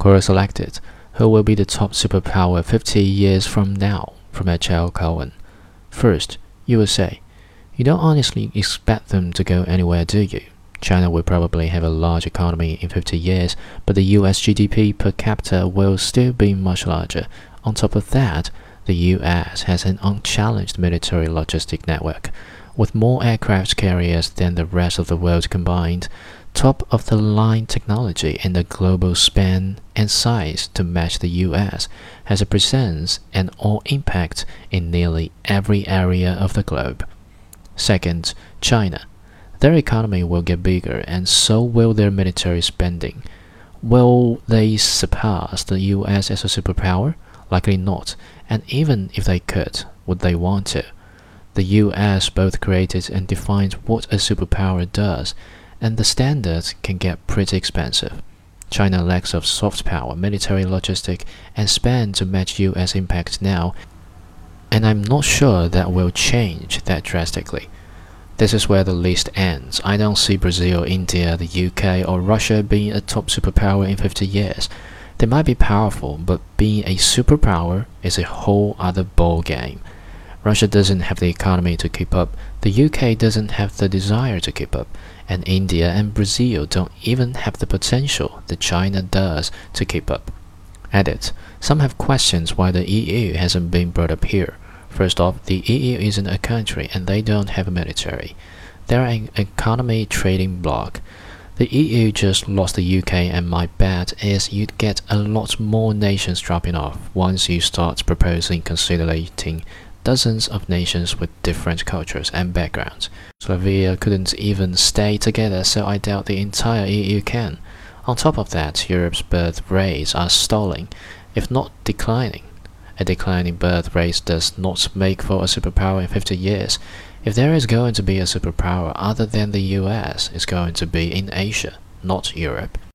Quora selected Who will be the top superpower 50 years from now? from H.L. Cowan. First, USA. You don't honestly expect them to go anywhere, do you? China will probably have a large economy in 50 years, but the US GDP per capita will still be much larger. On top of that, the US has an unchallenged military logistic network, with more aircraft carriers than the rest of the world combined, top of the line technology and a global span and size to match the US, has a presence and all impact in nearly every area of the globe. Second, China. Their economy will get bigger, and so will their military spending. Will they surpass the US as a superpower? Likely not, and even if they could, would they want to? The US both created and defined what a superpower does, and the standards can get pretty expensive. China lacks of soft power, military logistic, and span to match US impact now, and I'm not sure that will change that drastically. This is where the list ends. I don't see Brazil, India, the UK, or Russia being a top superpower in 50 years. They might be powerful, but being a superpower is a whole other ball game. Russia doesn't have the economy to keep up, the UK doesn't have the desire to keep up, and India and Brazil don't even have the potential that China does to keep up. Edit. Some have questions why the EU hasn't been brought up here. First off, the EU isn't a country and they don't have a military. They're an economy trading bloc. The EU just lost the UK, and my bet is you'd get a lot more nations dropping off once you start proposing consolidating dozens of nations with different cultures and backgrounds. Slovenia couldn't even stay together, so I doubt the entire EU can. On top of that, Europe's birth rates are stalling, if not declining. A declining birth rate does not make for a superpower in 50 years. If there is going to be a superpower other than the US, it's going to be in Asia, not Europe.